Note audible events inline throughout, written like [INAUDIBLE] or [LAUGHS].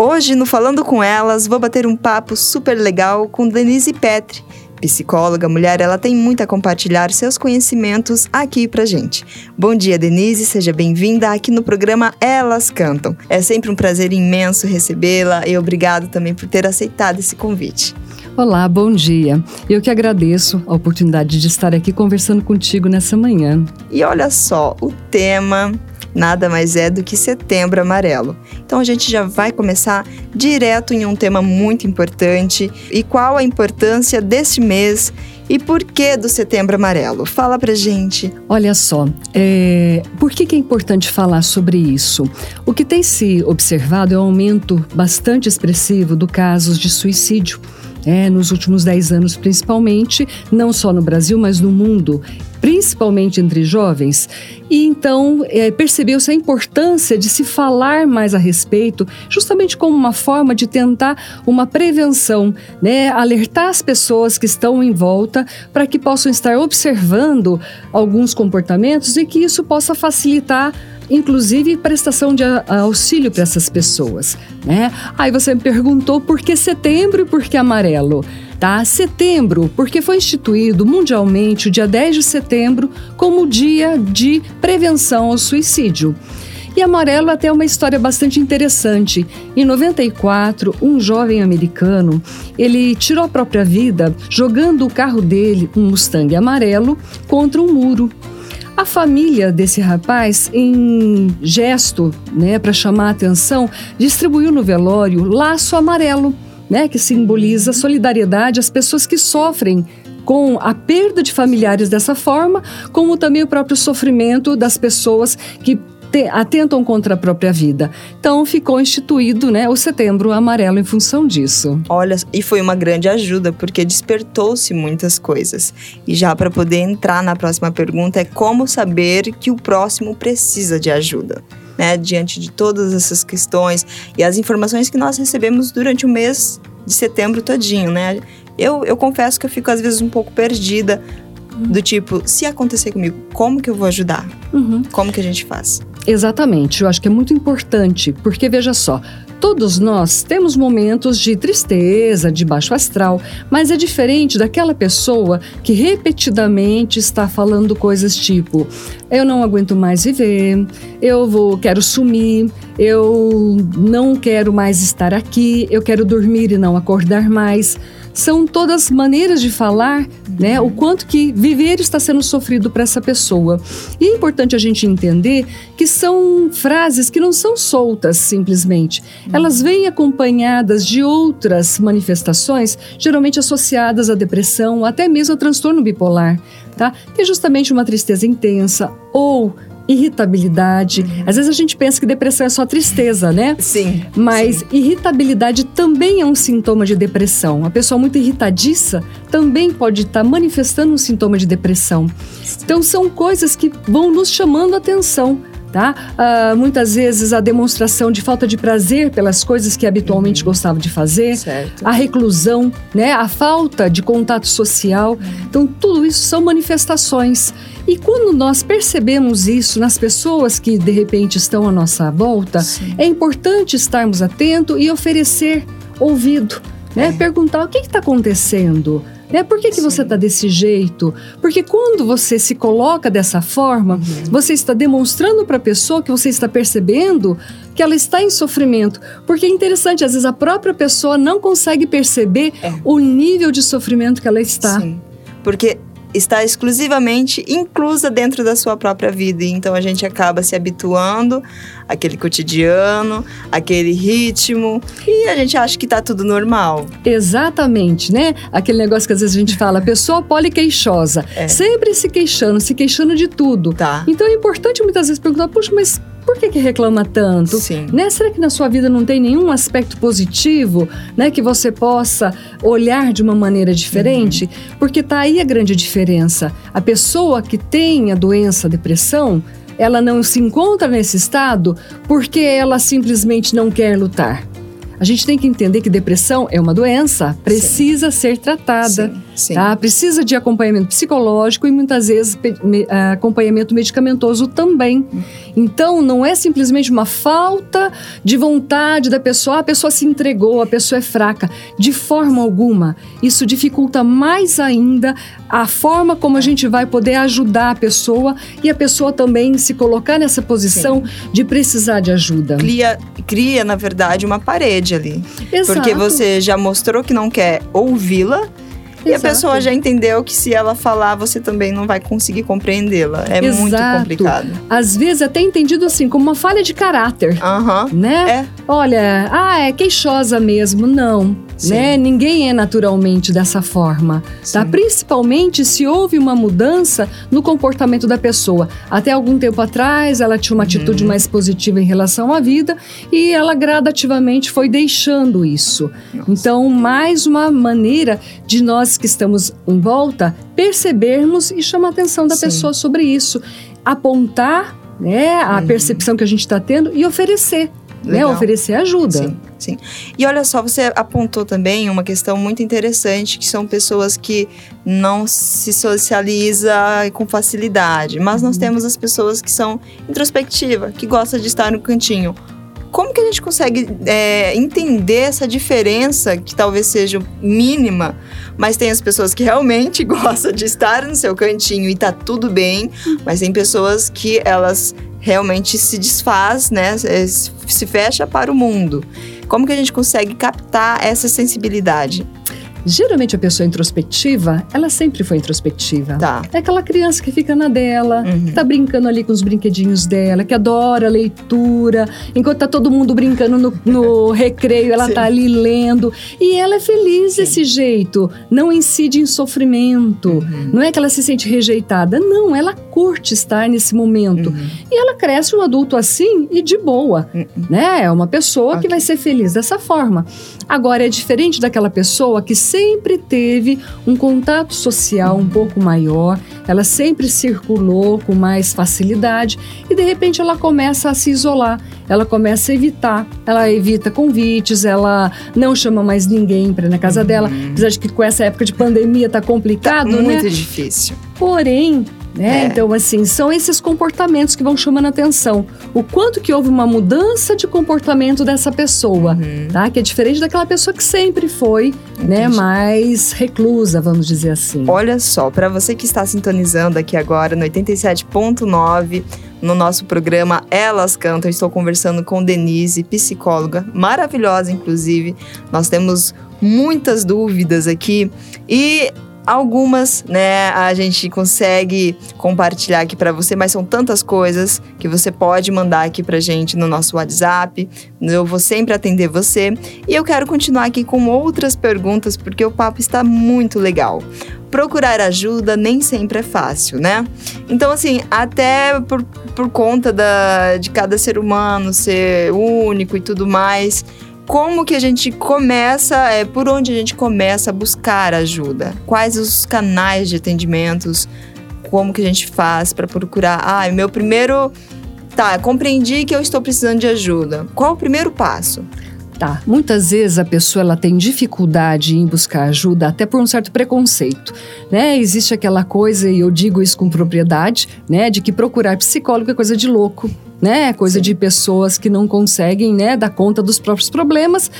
Hoje, no Falando com Elas, vou bater um papo super legal com Denise Petri, psicóloga, mulher, ela tem muito a compartilhar seus conhecimentos aqui pra gente. Bom dia, Denise, seja bem-vinda aqui no programa Elas Cantam. É sempre um prazer imenso recebê-la e obrigado também por ter aceitado esse convite. Olá, bom dia. Eu que agradeço a oportunidade de estar aqui conversando contigo nessa manhã. E olha só, o tema nada mais é do que Setembro Amarelo. Então a gente já vai começar direto em um tema muito importante. E qual a importância deste mês e por que do Setembro Amarelo? Fala pra gente. Olha só, é... por que, que é importante falar sobre isso? O que tem se observado é um aumento bastante expressivo do casos de suicídio. É, nos últimos 10 anos, principalmente, não só no Brasil, mas no mundo principalmente entre jovens, e então é, percebeu-se a importância de se falar mais a respeito, justamente como uma forma de tentar uma prevenção, né? alertar as pessoas que estão em volta para que possam estar observando alguns comportamentos e que isso possa facilitar inclusive prestação de auxílio para essas pessoas, né? Aí você me perguntou por que setembro e por que amarelo? tá? Setembro, porque foi instituído mundialmente o dia 10 de setembro como dia de prevenção ao suicídio. E amarelo até uma história bastante interessante. Em 94, um jovem americano, ele tirou a própria vida jogando o carro dele, um Mustang amarelo, contra um muro. A família desse rapaz, em gesto, né, para chamar a atenção, distribuiu no velório laço amarelo né, que simboliza solidariedade às pessoas que sofrem com a perda de familiares dessa forma, como também o próprio sofrimento das pessoas que atentam contra a própria vida. Então ficou instituído, né, o Setembro Amarelo em função disso. Olha, e foi uma grande ajuda porque despertou-se muitas coisas. E já para poder entrar na próxima pergunta é como saber que o próximo precisa de ajuda né, diante de todas essas questões e as informações que nós recebemos durante o mês de setembro todinho, né? Eu, eu confesso que eu fico às vezes um pouco perdida do tipo, se acontecer comigo, como que eu vou ajudar? Uhum. Como que a gente faz? Exatamente, eu acho que é muito importante, porque veja só, Todos nós temos momentos de tristeza, de baixo astral, mas é diferente daquela pessoa que repetidamente está falando coisas tipo: eu não aguento mais viver, eu vou, quero sumir, eu não quero mais estar aqui, eu quero dormir e não acordar mais são todas maneiras de falar, né? O quanto que viver está sendo sofrido para essa pessoa. E é importante a gente entender que são frases que não são soltas simplesmente. Elas vêm acompanhadas de outras manifestações, geralmente associadas à depressão, até mesmo ao transtorno bipolar, tá? Que é justamente uma tristeza intensa ou irritabilidade. Uhum. Às vezes a gente pensa que depressão é só tristeza, né? Sim. Mas sim. irritabilidade também é um sintoma de depressão. A pessoa muito irritadiça também pode estar manifestando um sintoma de depressão. Então são coisas que vão nos chamando a atenção tá? Uh, muitas vezes a demonstração de falta de prazer pelas coisas que habitualmente uhum. gostava de fazer, certo. a reclusão, né? A falta de contato social. Uhum. Então tudo isso são manifestações. E quando nós percebemos isso nas pessoas que de repente estão à nossa volta, Sim. é importante estarmos atentos e oferecer ouvido, né? É. Perguntar o que está acontecendo. Né? Por que, que você está desse jeito? Porque quando você se coloca dessa forma, uhum. você está demonstrando para a pessoa que você está percebendo que ela está em sofrimento. Porque é interessante, às vezes a própria pessoa não consegue perceber é. o nível de sofrimento que ela está. Sim. Porque está exclusivamente inclusa dentro da sua própria vida. Então a gente acaba se habituando àquele cotidiano, àquele ritmo, e a gente acha que está tudo normal. Exatamente, né? Aquele negócio que às vezes a gente fala, pessoa poliqueixosa, é. sempre se queixando, se queixando de tudo. Tá. Então é importante muitas vezes perguntar, puxa, mas por que, que reclama tanto? Sim. Né? Será que na sua vida não tem nenhum aspecto positivo, né, que você possa olhar de uma maneira diferente? Uhum. Porque tá aí a grande diferença. A pessoa que tem a doença, a depressão, ela não se encontra nesse estado porque ela simplesmente não quer lutar. A gente tem que entender que depressão é uma doença, precisa sim. ser tratada. Sim, sim. Tá? Precisa de acompanhamento psicológico e muitas vezes me, acompanhamento medicamentoso também. Então, não é simplesmente uma falta de vontade da pessoa, a pessoa se entregou, a pessoa é fraca. De forma alguma, isso dificulta mais ainda a forma como a gente vai poder ajudar a pessoa e a pessoa também se colocar nessa posição de precisar de ajuda. Cria, cria, na verdade, uma parede ali. Exato. Porque você já mostrou que não quer ouvi-la. E a pessoa já entendeu que se ela falar, você também não vai conseguir compreendê-la. É Exato. muito complicado. Às vezes até entendido assim, como uma falha de caráter. Aham. Né? É. Olha, ah, é queixosa mesmo. Não né? Ninguém é naturalmente dessa forma, tá? Principalmente se houve uma mudança no comportamento da pessoa. Até algum tempo atrás, ela tinha uma uhum. atitude mais positiva em relação à vida e ela gradativamente foi deixando isso. Nossa. Então, mais uma maneira de nós que estamos em volta percebermos e chamar a atenção da Sim. pessoa sobre isso, apontar né, a uhum. percepção que a gente está tendo e oferecer né, oferecer ajuda. Sim, sim. E olha só, você apontou também uma questão muito interessante, que são pessoas que não se socializa com facilidade. Mas nós uhum. temos as pessoas que são introspectivas, que gostam de estar no cantinho. Como que a gente consegue é, entender essa diferença, que talvez seja mínima, mas tem as pessoas que realmente [LAUGHS] gostam de estar no seu cantinho e tá tudo bem, mas tem pessoas que elas realmente se desfaz, né? Se fecha para o mundo. Como que a gente consegue captar essa sensibilidade? Geralmente a pessoa introspectiva, ela sempre foi introspectiva. Tá. É aquela criança que fica na dela, uhum. que tá brincando ali com os brinquedinhos dela, que adora leitura. Enquanto tá todo mundo brincando no, no [LAUGHS] recreio, ela Sim. tá ali lendo. E ela é feliz Sim. desse jeito. Não incide em sofrimento. Uhum. Não é que ela se sente rejeitada. Não, ela curte estar nesse momento. Uhum. E ela cresce um adulto assim e de boa. Uhum. Né? É uma pessoa okay. que vai ser feliz dessa forma. Agora, é diferente daquela pessoa que sempre teve um contato social um pouco maior, ela sempre circulou com mais facilidade e de repente ela começa a se isolar, ela começa a evitar, ela evita convites, ela não chama mais ninguém para ir na casa uhum. dela, apesar de que com essa época de pandemia tá complicado, tá muito né? difícil. Porém, né? É. Então, assim, são esses comportamentos que vão chamando atenção. O quanto que houve uma mudança de comportamento dessa pessoa, uhum. tá? Que é diferente daquela pessoa que sempre foi, né, Entendi. né, mais reclusa, vamos dizer assim. Olha só, para você que está sintonizando aqui agora no 87.9, no nosso programa Elas Cantam, estou conversando com Denise, psicóloga, maravilhosa inclusive. Nós temos muitas dúvidas aqui e Algumas, né, a gente consegue compartilhar aqui para você, mas são tantas coisas que você pode mandar aqui pra gente no nosso WhatsApp. Eu vou sempre atender você. E eu quero continuar aqui com outras perguntas porque o papo está muito legal procurar ajuda nem sempre é fácil, né? Então, assim, até por, por conta da, de cada ser humano ser único e tudo mais, como que a gente começa, é, por onde a gente começa a buscar ajuda? Quais os canais de atendimentos? Como que a gente faz para procurar? Ah, meu primeiro. Tá, compreendi que eu estou precisando de ajuda. Qual o primeiro passo? Tá. Muitas vezes a pessoa ela tem dificuldade em buscar ajuda até por um certo preconceito, né? Existe aquela coisa e eu digo isso com propriedade, né, de que procurar psicólogo é coisa de louco, né? É coisa Sim. de pessoas que não conseguem, né, dar conta dos próprios problemas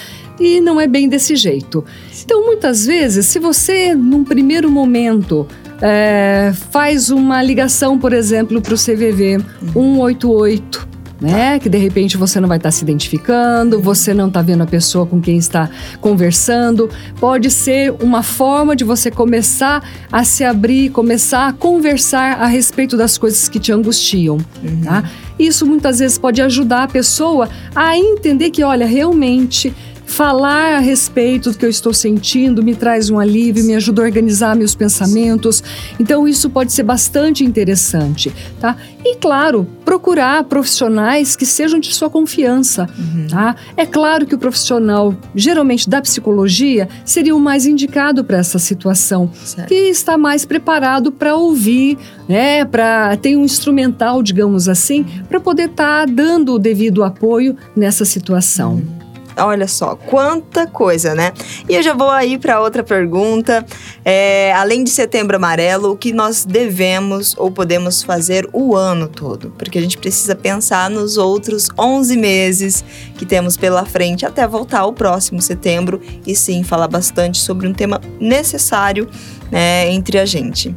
e não é bem desse jeito. Então, muitas vezes, se você num primeiro momento é, faz uma ligação, por exemplo, para o CVV 188 né? Que de repente você não vai estar tá se identificando, você não está vendo a pessoa com quem está conversando. Pode ser uma forma de você começar a se abrir, começar a conversar a respeito das coisas que te angustiam, uhum. tá? Isso muitas vezes pode ajudar a pessoa a entender que, olha, realmente Falar a respeito do que eu estou sentindo me traz um alívio, me ajuda a organizar meus pensamentos. Então isso pode ser bastante interessante, tá? E claro, procurar profissionais que sejam de sua confiança, uhum. tá? É claro que o profissional, geralmente da psicologia, seria o mais indicado para essa situação, certo. que está mais preparado para ouvir, né? Para ter um instrumental, digamos assim, para poder estar tá dando o devido apoio nessa situação. Uhum. Olha só, quanta coisa, né? E eu já vou aí para outra pergunta. É, além de Setembro Amarelo, o que nós devemos ou podemos fazer o ano todo? Porque a gente precisa pensar nos outros 11 meses que temos pela frente até voltar ao próximo setembro e sim falar bastante sobre um tema necessário né, entre a gente.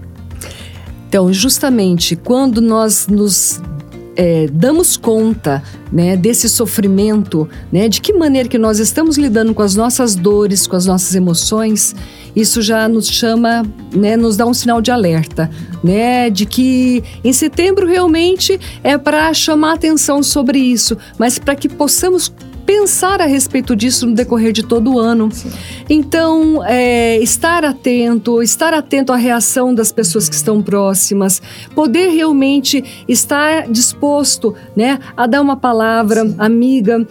Então, justamente quando nós nos é, damos conta né, desse sofrimento, né, de que maneira que nós estamos lidando com as nossas dores, com as nossas emoções, isso já nos chama, né, nos dá um sinal de alerta, né, de que em setembro realmente é para chamar atenção sobre isso, mas para que possamos pensar a respeito disso no decorrer de todo o ano. Sim. Então, é, estar atento, estar atento à reação das pessoas que estão próximas, poder realmente estar disposto né, a dar uma palavra Sim. amiga,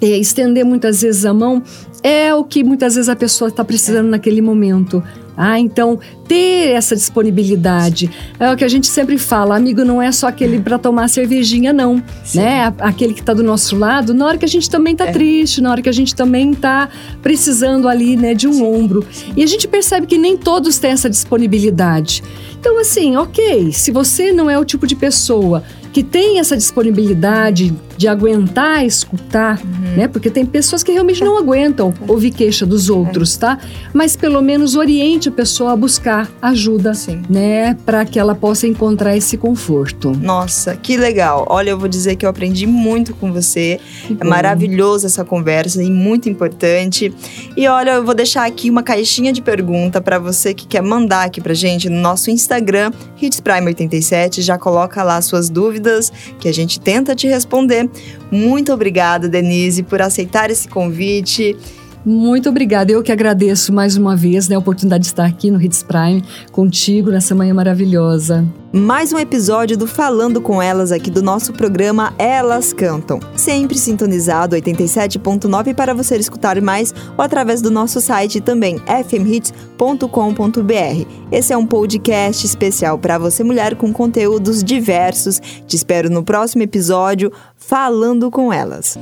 é, estender muitas vezes a mão, é o que muitas vezes a pessoa está precisando é. naquele momento. Ah, então ter essa disponibilidade é o que a gente sempre fala. Amigo não é só aquele para tomar cervejinha, não, Sim. né? Aquele que está do nosso lado. Na hora que a gente também está é. triste, na hora que a gente também está precisando ali, né, de um Sim. ombro. E a gente percebe que nem todos têm essa disponibilidade. Então, assim, ok, se você não é o tipo de pessoa que tem essa disponibilidade de aguentar escutar, uhum. né? Porque tem pessoas que realmente não aguentam ouvir queixa dos outros, tá? Mas pelo menos oriente a pessoa a buscar ajuda, Sim. né? Para que ela possa encontrar esse conforto. Nossa, que legal. Olha, eu vou dizer que eu aprendi muito com você. É bom. maravilhoso essa conversa e muito importante. E olha, eu vou deixar aqui uma caixinha de pergunta para você que quer mandar aqui pra gente no nosso Instagram, HitsPrime87. Já coloca lá suas dúvidas que a gente tenta te responder muito obrigada, Denise, por aceitar esse convite. Muito obrigada. Eu que agradeço mais uma vez né, a oportunidade de estar aqui no Hits Prime contigo nessa manhã maravilhosa. Mais um episódio do Falando com Elas aqui do nosso programa Elas Cantam. Sempre sintonizado 87.9 para você escutar mais ou através do nosso site também fmhits.com.br. Esse é um podcast especial para você mulher com conteúdos diversos. Te espero no próximo episódio Falando com Elas.